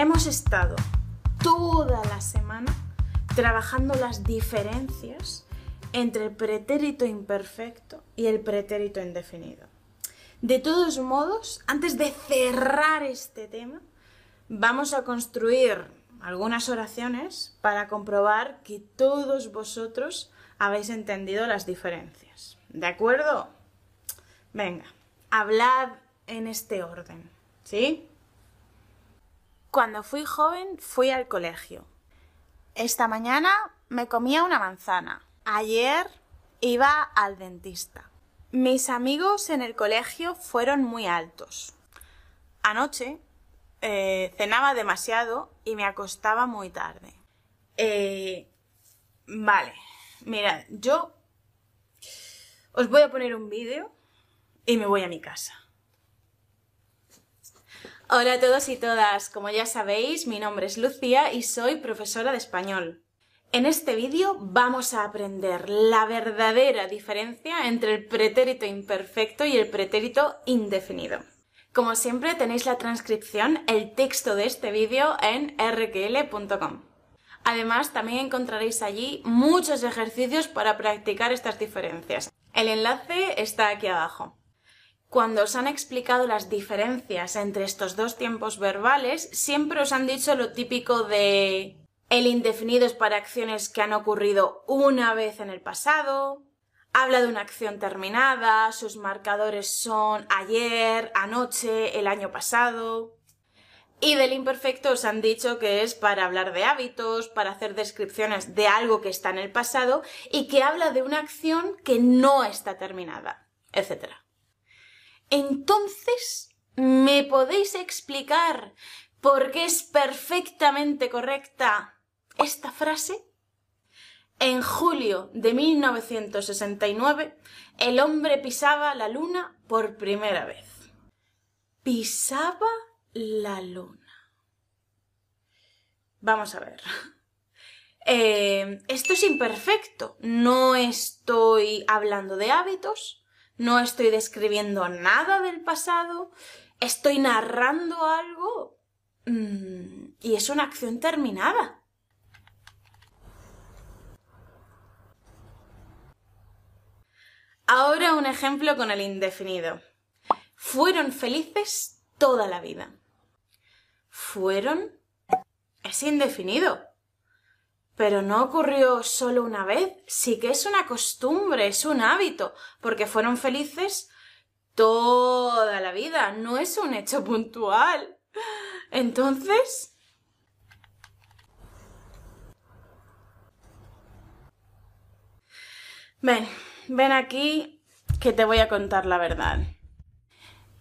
hemos estado toda la semana trabajando las diferencias entre el pretérito imperfecto y el pretérito indefinido. De todos modos, antes de cerrar este tema, vamos a construir algunas oraciones para comprobar que todos vosotros habéis entendido las diferencias. ¿De acuerdo? Venga, hablad en este orden, ¿sí? Cuando fui joven fui al colegio. Esta mañana me comía una manzana. Ayer iba al dentista. Mis amigos en el colegio fueron muy altos. Anoche eh, cenaba demasiado y me acostaba muy tarde. Eh, vale, mira, yo os voy a poner un vídeo y me voy a mi casa. Hola a todos y todas, como ya sabéis, mi nombre es Lucía y soy profesora de español. En este vídeo vamos a aprender la verdadera diferencia entre el pretérito imperfecto y el pretérito indefinido. Como siempre tenéis la transcripción, el texto de este vídeo en rql.com. Además, también encontraréis allí muchos ejercicios para practicar estas diferencias. El enlace está aquí abajo. Cuando os han explicado las diferencias entre estos dos tiempos verbales, siempre os han dicho lo típico de el indefinido es para acciones que han ocurrido una vez en el pasado, habla de una acción terminada, sus marcadores son ayer, anoche, el año pasado. Y del imperfecto os han dicho que es para hablar de hábitos, para hacer descripciones de algo que está en el pasado y que habla de una acción que no está terminada, etc. Entonces, ¿me podéis explicar por qué es perfectamente correcta esta frase? En julio de 1969, el hombre pisaba la luna por primera vez. Pisaba la luna. Vamos a ver. Eh, esto es imperfecto. No estoy hablando de hábitos, no estoy describiendo nada del pasado, estoy narrando algo mm, y es una acción terminada. Ahora un ejemplo con el indefinido. Fueron felices toda la vida. Fueron es indefinido. Pero no ocurrió solo una vez, sí que es una costumbre, es un hábito, porque fueron felices toda la vida, no es un hecho puntual. Entonces... Ven, ven aquí que te voy a contar la verdad.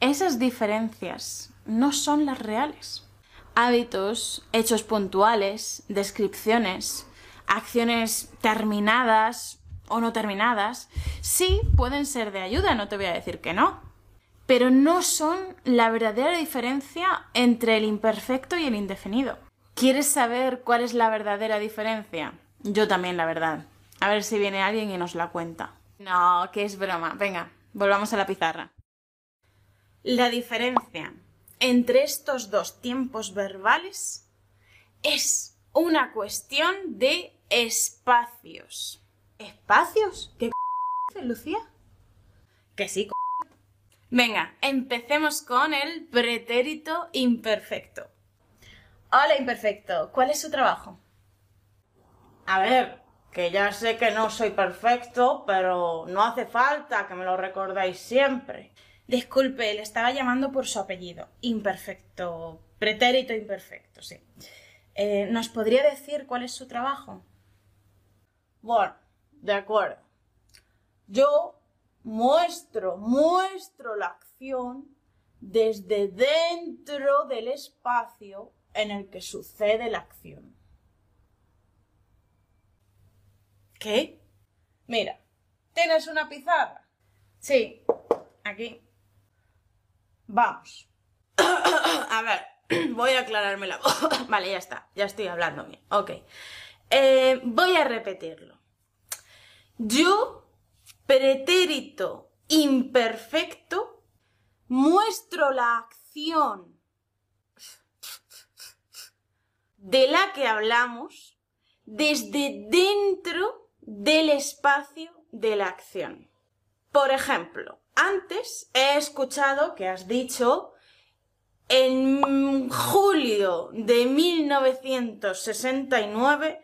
Esas diferencias no son las reales hábitos, hechos puntuales, descripciones, acciones terminadas o no terminadas, sí pueden ser de ayuda, no te voy a decir que no, pero no son la verdadera diferencia entre el imperfecto y el indefinido. ¿Quieres saber cuál es la verdadera diferencia? Yo también, la verdad. A ver si viene alguien y nos la cuenta. No, que es broma. Venga, volvamos a la pizarra. La diferencia entre estos dos tiempos verbales es una cuestión de espacios. ¿Espacios? ¿Qué dices, Lucía? Que sí. Venga, empecemos con el pretérito imperfecto. Hola, imperfecto. ¿Cuál es su trabajo? A ver, que ya sé que no soy perfecto, pero no hace falta que me lo recordáis siempre. Disculpe, le estaba llamando por su apellido. Imperfecto. Pretérito imperfecto, sí. Eh, ¿Nos podría decir cuál es su trabajo? Bueno, de acuerdo. Yo muestro, muestro la acción desde dentro del espacio en el que sucede la acción. ¿Qué? Mira, ¿tienes una pizarra? Sí, aquí. Vamos. a ver, voy a aclararme la voz. vale, ya está, ya estoy hablando bien. Ok. Eh, voy a repetirlo. Yo, pretérito imperfecto, muestro la acción de la que hablamos desde dentro del espacio de la acción. Por ejemplo, antes he escuchado que has dicho en julio de 1969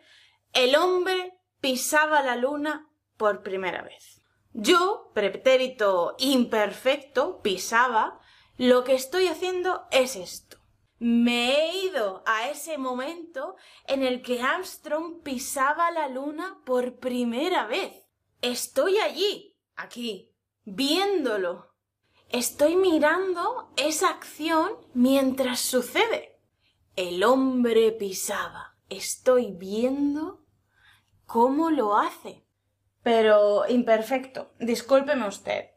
el hombre pisaba la luna por primera vez. Yo, pretérito imperfecto, pisaba, lo que estoy haciendo es esto. Me he ido a ese momento en el que Armstrong pisaba la luna por primera vez. Estoy allí, aquí, viéndolo. Estoy mirando esa acción mientras sucede. El hombre pisaba. Estoy viendo cómo lo hace. Pero imperfecto, discúlpeme usted.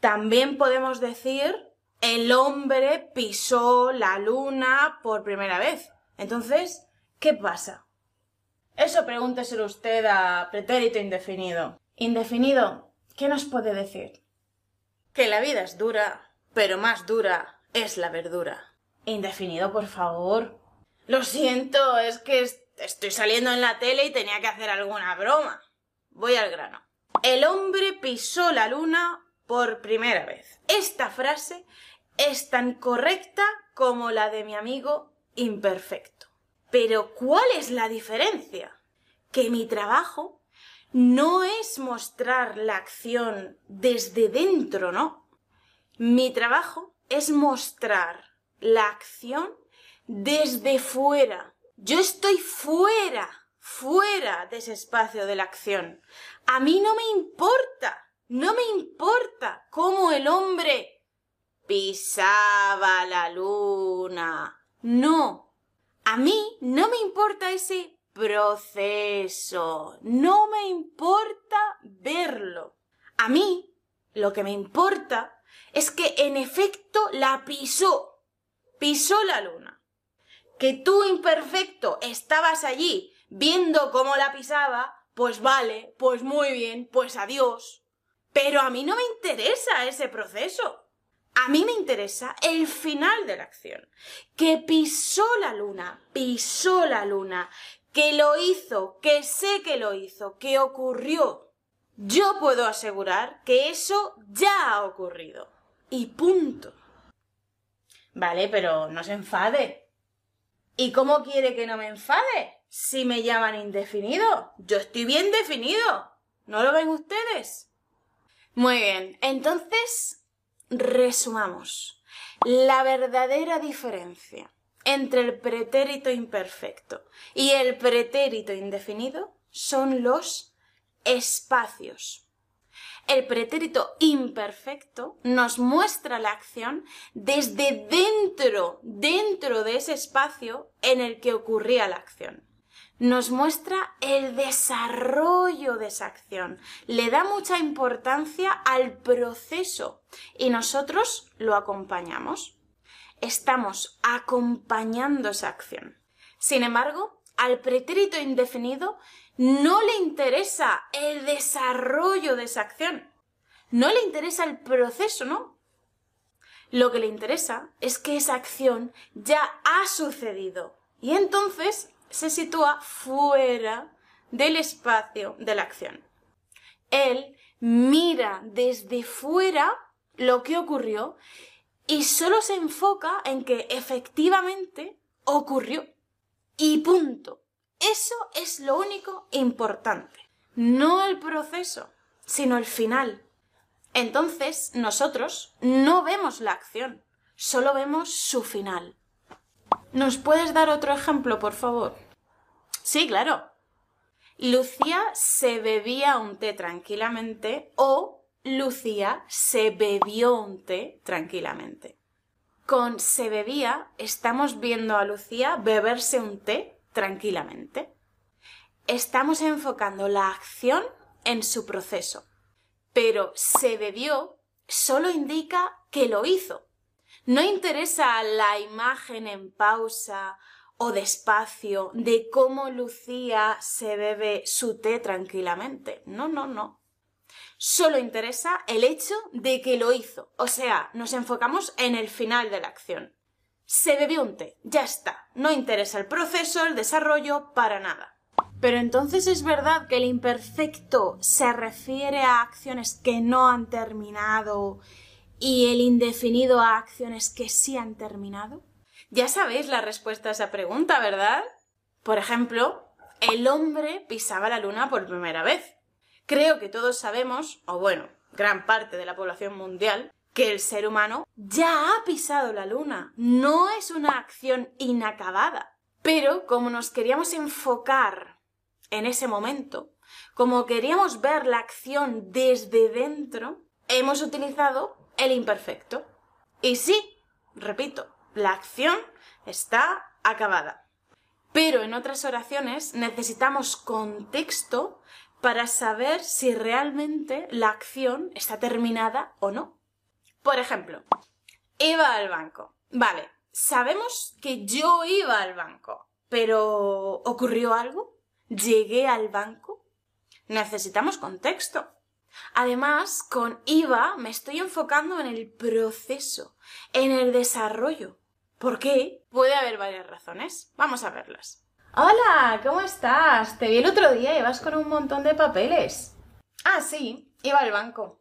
También podemos decir el hombre pisó la luna por primera vez. Entonces, ¿qué pasa? Eso pregúnteselo usted a pretérito indefinido. Indefinido, ¿qué nos puede decir? Que la vida es dura, pero más dura es la verdura. Indefinido, por favor. Lo siento, es que estoy saliendo en la tele y tenía que hacer alguna broma. Voy al grano. El hombre pisó la luna por primera vez. Esta frase es tan correcta como la de mi amigo imperfecto. Pero ¿cuál es la diferencia? Que mi trabajo no es mostrar la acción desde dentro, ¿no? Mi trabajo es mostrar la acción desde fuera. Yo estoy fuera, fuera de ese espacio de la acción. A mí no me importa, no me importa cómo el hombre pisaba la luna. No. A mí no me importa ese proceso. No me importa verlo. A mí lo que me importa es que en efecto la pisó. Pisó la luna. Que tú imperfecto estabas allí viendo cómo la pisaba, pues vale, pues muy bien, pues adiós. Pero a mí no me interesa ese proceso. A mí me interesa el final de la acción. Que pisó la luna, pisó la luna, que lo hizo, que sé que lo hizo, que ocurrió. Yo puedo asegurar que eso ya ha ocurrido. Y punto. Vale, pero no se enfade. ¿Y cómo quiere que no me enfade? Si me llaman indefinido. Yo estoy bien definido. ¿No lo ven ustedes? Muy bien. Entonces, Resumamos. La verdadera diferencia entre el pretérito imperfecto y el pretérito indefinido son los espacios. El pretérito imperfecto nos muestra la acción desde dentro, dentro de ese espacio en el que ocurría la acción nos muestra el desarrollo de esa acción, le da mucha importancia al proceso y nosotros lo acompañamos. Estamos acompañando esa acción. Sin embargo, al pretérito indefinido no le interesa el desarrollo de esa acción. No le interesa el proceso, ¿no? Lo que le interesa es que esa acción ya ha sucedido. Y entonces se sitúa fuera del espacio de la acción. Él mira desde fuera lo que ocurrió y solo se enfoca en que efectivamente ocurrió. Y punto. Eso es lo único importante. No el proceso, sino el final. Entonces nosotros no vemos la acción, solo vemos su final. ¿Nos puedes dar otro ejemplo, por favor? Sí, claro. Lucía se bebía un té tranquilamente o Lucía se bebió un té tranquilamente. Con se bebía estamos viendo a Lucía beberse un té tranquilamente. Estamos enfocando la acción en su proceso. Pero se bebió solo indica que lo hizo. No interesa la imagen en pausa o despacio de cómo Lucía se bebe su té tranquilamente. No, no, no. Solo interesa el hecho de que lo hizo. O sea, nos enfocamos en el final de la acción. se bebió un té, ya está. No interesa el proceso, el desarrollo, para nada. Pero entonces es verdad que el imperfecto se refiere a acciones que no han terminado y el indefinido a acciones que sí han terminado. Ya sabéis la respuesta a esa pregunta, ¿verdad? Por ejemplo, el hombre pisaba la luna por primera vez. Creo que todos sabemos, o bueno, gran parte de la población mundial, que el ser humano ya ha pisado la luna. No es una acción inacabada. Pero como nos queríamos enfocar en ese momento, como queríamos ver la acción desde dentro, hemos utilizado el imperfecto. Y sí, repito, la acción está acabada. Pero en otras oraciones necesitamos contexto para saber si realmente la acción está terminada o no. Por ejemplo, iba al banco. Vale, sabemos que yo iba al banco, pero ¿ocurrió algo? ¿Llegué al banco? Necesitamos contexto. Además, con IVA me estoy enfocando en el proceso, en el desarrollo. ¿Por qué? Puede haber varias razones. Vamos a verlas. Hola, ¿cómo estás? Te vi el otro día y vas con un montón de papeles. Ah, sí, iba al banco.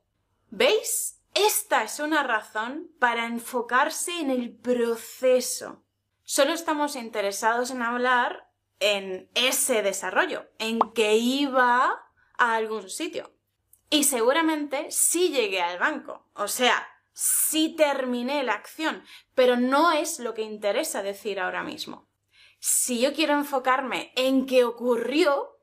¿Veis? Esta es una razón para enfocarse en el proceso. Solo estamos interesados en hablar en ese desarrollo, en que iba a algún sitio. Y seguramente sí llegué al banco, o sea, sí terminé la acción, pero no es lo que interesa decir ahora mismo. Si yo quiero enfocarme en qué ocurrió,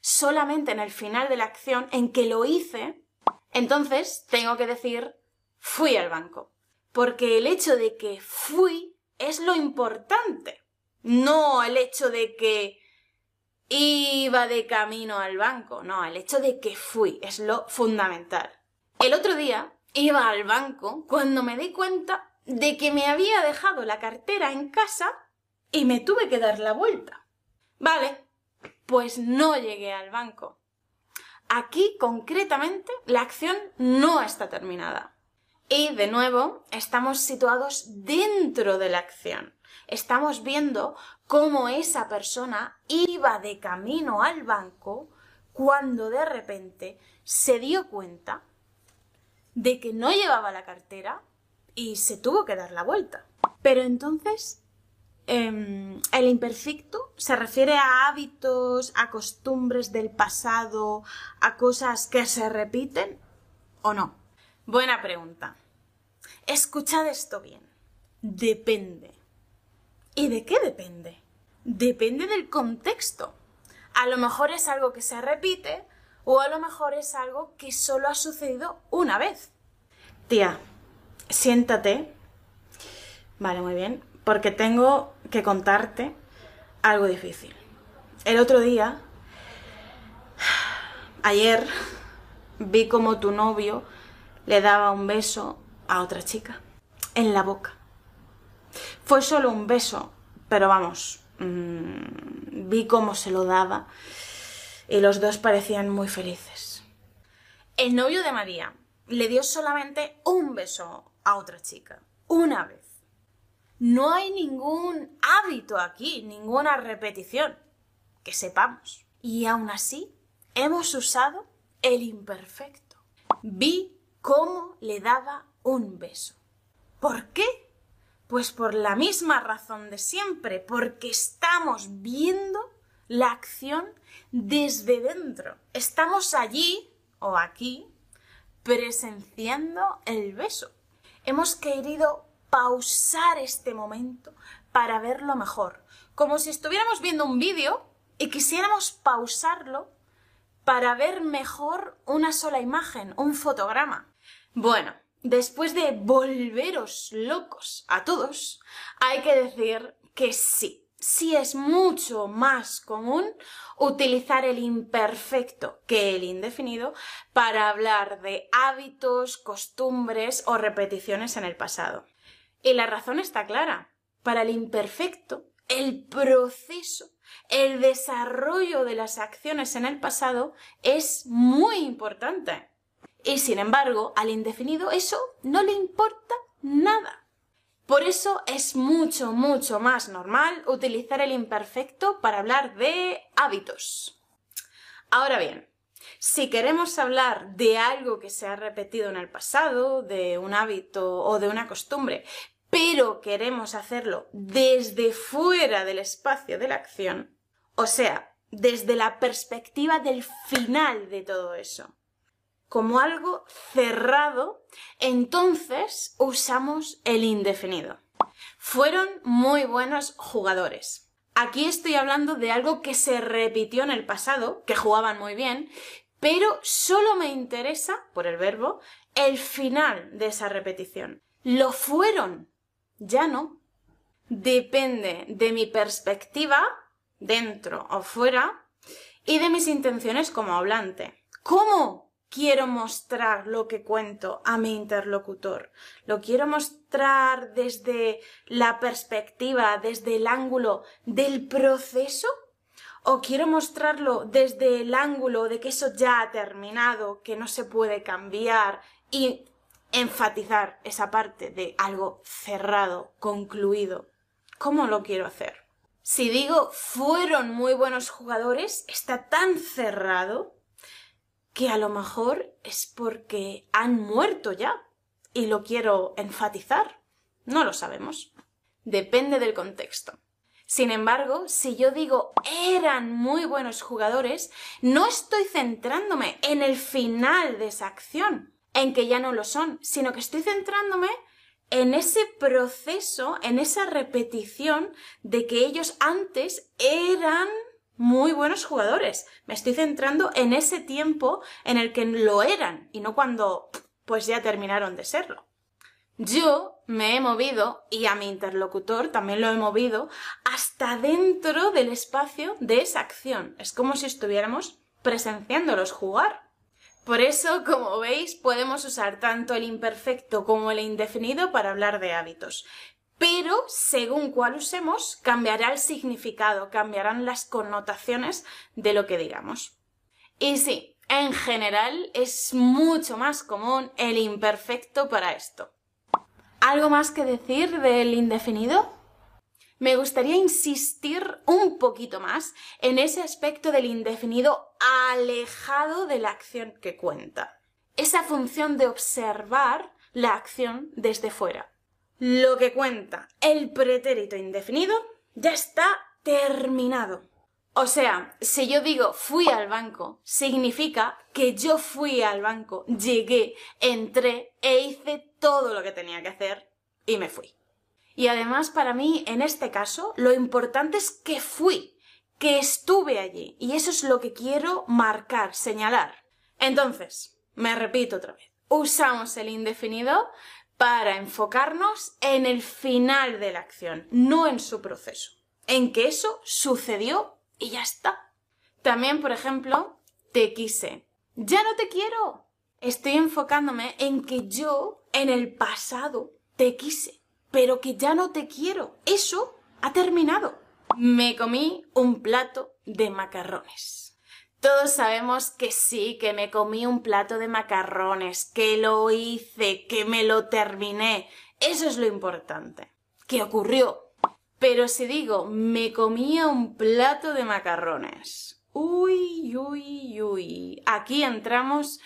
solamente en el final de la acción, en que lo hice, entonces tengo que decir fui al banco. Porque el hecho de que fui es lo importante, no el hecho de que iba de camino al banco, no, el hecho de que fui es lo fundamental. El otro día iba al banco cuando me di cuenta de que me había dejado la cartera en casa y me tuve que dar la vuelta. Vale, pues no llegué al banco. Aquí, concretamente, la acción no está terminada. Y de nuevo, estamos situados dentro de la acción. Estamos viendo cómo esa persona iba de camino al banco cuando de repente se dio cuenta de que no llevaba la cartera y se tuvo que dar la vuelta. Pero entonces, em, el imperfecto se refiere a hábitos, a costumbres del pasado, a cosas que se repiten o no. Buena pregunta. Escuchad esto bien. Depende. ¿Y de qué depende? Depende del contexto. A lo mejor es algo que se repite o a lo mejor es algo que solo ha sucedido una vez. Tía, siéntate. Vale, muy bien. Porque tengo que contarte algo difícil. El otro día, ayer, vi como tu novio le daba un beso a otra chica en la boca. Fue solo un beso, pero vamos, mmm, vi cómo se lo daba y los dos parecían muy felices. El novio de María le dio solamente un beso a otra chica, una vez. No hay ningún hábito aquí, ninguna repetición, que sepamos. Y aún así, hemos usado el imperfecto. Vi cómo le daba un beso. ¿Por qué? Pues por la misma razón de siempre, porque estamos viendo la acción desde dentro. Estamos allí o aquí presenciando el beso. Hemos querido pausar este momento para verlo mejor, como si estuviéramos viendo un vídeo y quisiéramos pausarlo para ver mejor una sola imagen, un fotograma. Bueno, después de volveros locos a todos, hay que decir que sí, sí es mucho más común utilizar el imperfecto que el indefinido para hablar de hábitos, costumbres o repeticiones en el pasado. Y la razón está clara. Para el imperfecto, el proceso, el desarrollo de las acciones en el pasado es muy importante. Y sin embargo, al indefinido eso no le importa nada. Por eso es mucho, mucho más normal utilizar el imperfecto para hablar de hábitos. Ahora bien, si queremos hablar de algo que se ha repetido en el pasado, de un hábito o de una costumbre, pero queremos hacerlo desde fuera del espacio de la acción, o sea, desde la perspectiva del final de todo eso, como algo cerrado, entonces usamos el indefinido. Fueron muy buenos jugadores. Aquí estoy hablando de algo que se repitió en el pasado, que jugaban muy bien, pero solo me interesa, por el verbo, el final de esa repetición. Lo fueron, ya no. Depende de mi perspectiva, dentro o fuera, y de mis intenciones como hablante. ¿Cómo quiero mostrar lo que cuento a mi interlocutor? ¿Lo quiero mostrar desde la perspectiva, desde el ángulo del proceso? ¿O quiero mostrarlo desde el ángulo de que eso ya ha terminado, que no se puede cambiar y enfatizar esa parte de algo cerrado, concluido? ¿Cómo lo quiero hacer? Si digo fueron muy buenos jugadores, está tan cerrado que a lo mejor es porque han muerto ya y lo quiero enfatizar. No lo sabemos. Depende del contexto. Sin embargo, si yo digo eran muy buenos jugadores, no estoy centrándome en el final de esa acción, en que ya no lo son, sino que estoy centrándome en ese proceso, en esa repetición de que ellos antes eran muy buenos jugadores. Me estoy centrando en ese tiempo en el que lo eran y no cuando pues ya terminaron de serlo. Yo me he movido, y a mi interlocutor también lo he movido, hasta dentro del espacio de esa acción. Es como si estuviéramos presenciándolos jugar. Por eso, como veis, podemos usar tanto el imperfecto como el indefinido para hablar de hábitos. Pero, según cuál usemos, cambiará el significado, cambiarán las connotaciones de lo que digamos. Y sí, en general es mucho más común el imperfecto para esto. ¿Algo más que decir del indefinido? me gustaría insistir un poquito más en ese aspecto del indefinido alejado de la acción que cuenta. Esa función de observar la acción desde fuera. Lo que cuenta el pretérito indefinido ya está terminado. O sea, si yo digo fui al banco, significa que yo fui al banco, llegué, entré e hice todo lo que tenía que hacer y me fui. Y además para mí, en este caso, lo importante es que fui, que estuve allí. Y eso es lo que quiero marcar, señalar. Entonces, me repito otra vez, usamos el indefinido para enfocarnos en el final de la acción, no en su proceso. En que eso sucedió y ya está. También, por ejemplo, te quise. Ya no te quiero. Estoy enfocándome en que yo, en el pasado, te quise pero que ya no te quiero. Eso ha terminado. Me comí un plato de macarrones. Todos sabemos que sí, que me comí un plato de macarrones, que lo hice, que me lo terminé. Eso es lo importante. ¿Qué ocurrió? Pero si digo, me comía un plato de macarrones. Uy, uy, uy. Aquí entramos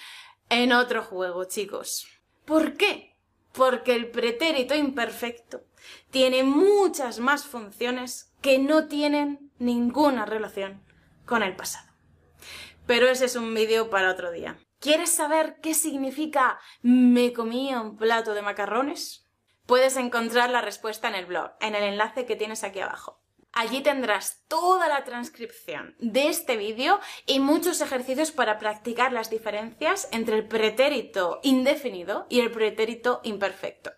en otro juego, chicos. ¿Por qué? porque el pretérito imperfecto tiene muchas más funciones que no tienen ninguna relación con el pasado. Pero ese es un vídeo para otro día. ¿Quieres saber qué significa me comía un plato de macarrones? Puedes encontrar la respuesta en el blog, en el enlace que tienes aquí abajo. Allí tendrás toda la transcripción de este vídeo y muchos ejercicios para practicar las diferencias entre el pretérito indefinido y el pretérito imperfecto.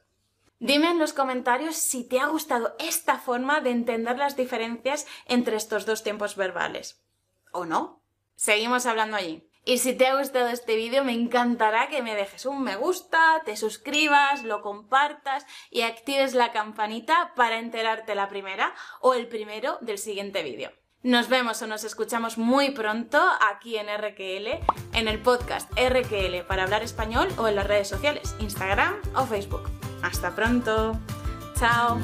Dime en los comentarios si te ha gustado esta forma de entender las diferencias entre estos dos tiempos verbales. ¿O no? Seguimos hablando allí. Y si te ha gustado este vídeo, me encantará que me dejes un me gusta, te suscribas, lo compartas y actives la campanita para enterarte la primera o el primero del siguiente vídeo. Nos vemos o nos escuchamos muy pronto aquí en RQL, en el podcast RQL para hablar español o en las redes sociales, Instagram o Facebook. Hasta pronto. Chao.